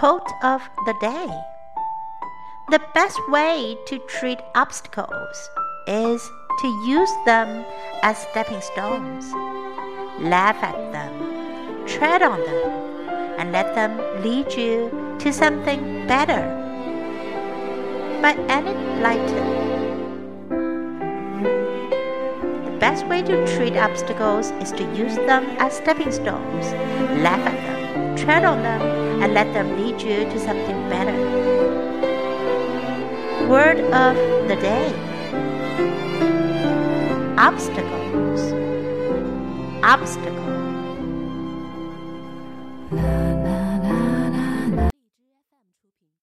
Quote of the day The best way to treat obstacles is to use them as stepping stones. Laugh at them, tread on them, and let them lead you to something better. By Enid Blyton. The best way to treat obstacles is to use them as stepping stones. Laugh at them, tread on them, and let them lead you to something better. Word of the day Obstacles. Obstacle.